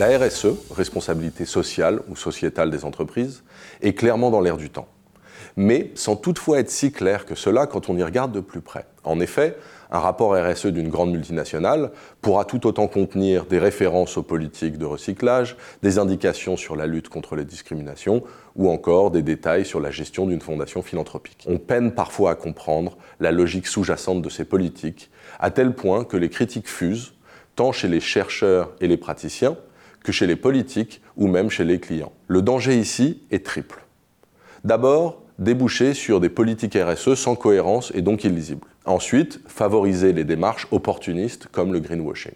La RSE, responsabilité sociale ou sociétale des entreprises, est clairement dans l'air du temps. Mais sans toutefois être si clair que cela quand on y regarde de plus près. En effet, un rapport RSE d'une grande multinationale pourra tout autant contenir des références aux politiques de recyclage, des indications sur la lutte contre les discriminations ou encore des détails sur la gestion d'une fondation philanthropique. On peine parfois à comprendre la logique sous-jacente de ces politiques, à tel point que les critiques fusent, tant chez les chercheurs et les praticiens, que chez les politiques ou même chez les clients. Le danger ici est triple. D'abord, déboucher sur des politiques RSE sans cohérence et donc illisibles. Ensuite, favoriser les démarches opportunistes comme le greenwashing.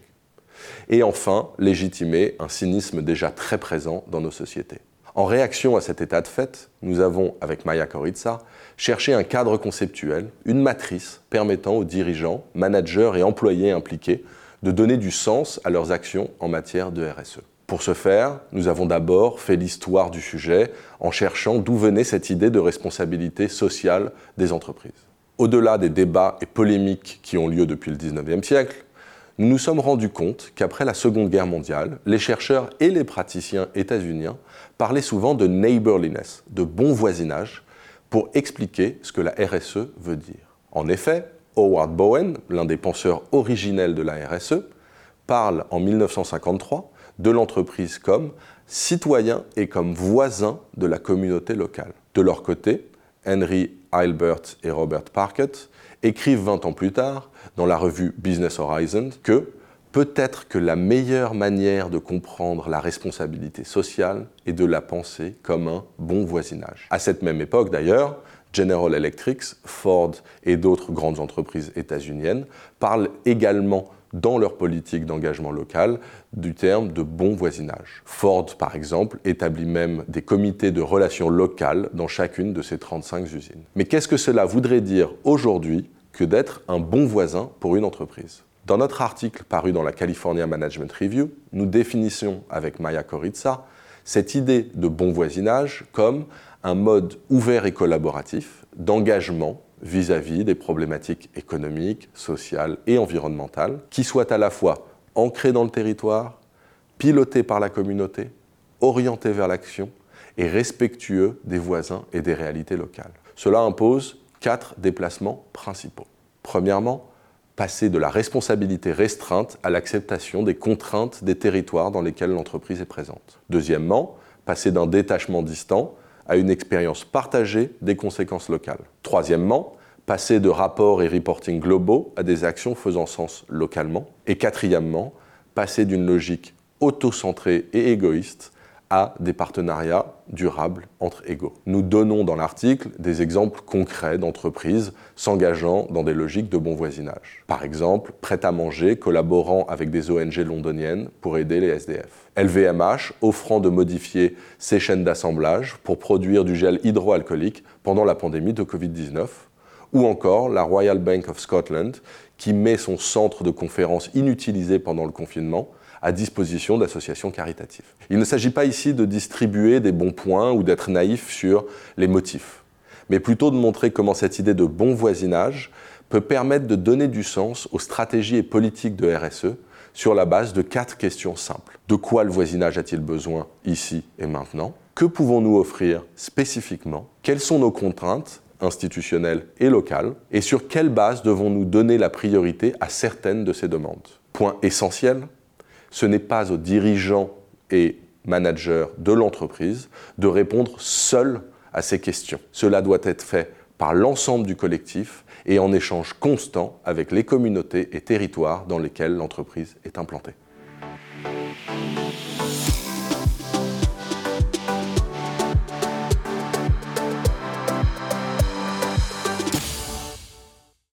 Et enfin, légitimer un cynisme déjà très présent dans nos sociétés. En réaction à cet état de fait, nous avons, avec Maya Koritsa, cherché un cadre conceptuel, une matrice permettant aux dirigeants, managers et employés impliqués de donner du sens à leurs actions en matière de RSE. Pour ce faire, nous avons d'abord fait l'histoire du sujet en cherchant d'où venait cette idée de responsabilité sociale des entreprises. Au-delà des débats et polémiques qui ont lieu depuis le 19e siècle, nous nous sommes rendus compte qu'après la Seconde Guerre mondiale, les chercheurs et les praticiens états-uniens parlaient souvent de neighborliness, de bon voisinage, pour expliquer ce que la RSE veut dire. En effet, Howard Bowen, l'un des penseurs originels de la RSE, parle en 1953 de l'entreprise comme citoyen et comme voisin de la communauté locale. De leur côté, Henry Heilbert et Robert Parkett écrivent 20 ans plus tard, dans la revue Business Horizon, que peut-être que la meilleure manière de comprendre la responsabilité sociale est de la penser comme un bon voisinage. À cette même époque d'ailleurs, General Electric, Ford et d'autres grandes entreprises états-uniennes parlent également dans leur politique d'engagement local du terme de bon voisinage. Ford, par exemple, établit même des comités de relations locales dans chacune de ses 35 usines. Mais qu'est-ce que cela voudrait dire aujourd'hui que d'être un bon voisin pour une entreprise? Dans notre article paru dans la California Management Review, nous définissons avec Maya Koritsa cette idée de bon voisinage comme un mode ouvert et collaboratif d'engagement vis-à-vis des problématiques économiques, sociales et environnementales, qui soient à la fois ancrées dans le territoire, pilotées par la communauté, orientées vers l'action et respectueux des voisins et des réalités locales. Cela impose quatre déplacements principaux. Premièrement, passer de la responsabilité restreinte à l'acceptation des contraintes des territoires dans lesquels l'entreprise est présente. Deuxièmement, passer d'un détachement distant à une expérience partagée des conséquences locales. Troisièmement, passer de rapports et reporting globaux à des actions faisant sens localement. Et quatrièmement, passer d'une logique auto-centrée et égoïste à des partenariats durables entre égaux. Nous donnons dans l'article des exemples concrets d'entreprises s'engageant dans des logiques de bon voisinage. Par exemple, Prêt à manger collaborant avec des ONG londoniennes pour aider les SDF. LVMH offrant de modifier ses chaînes d'assemblage pour produire du gel hydroalcoolique pendant la pandémie de Covid-19 ou encore la Royal Bank of Scotland qui met son centre de conférence inutilisé pendant le confinement à disposition d'associations caritatives. Il ne s'agit pas ici de distribuer des bons points ou d'être naïf sur les motifs, mais plutôt de montrer comment cette idée de bon voisinage peut permettre de donner du sens aux stratégies et politiques de RSE sur la base de quatre questions simples. De quoi le voisinage a-t-il besoin ici et maintenant? Que pouvons-nous offrir spécifiquement? Quelles sont nos contraintes institutionnelles et locales? Et sur quelle base devons-nous donner la priorité à certaines de ces demandes? Point essentiel, ce n'est pas aux dirigeants et managers de l'entreprise de répondre seuls à ces questions. Cela doit être fait par l'ensemble du collectif et en échange constant avec les communautés et territoires dans lesquels l'entreprise est implantée.